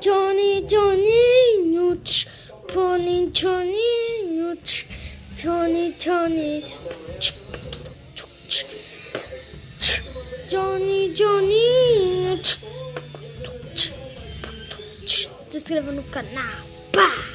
Johnny, Johnny, nooch. Pony, Johnny, nooch. Johnny, Johnny, Johnny, Johnny, Newt. Se inscreva no canal. Pá!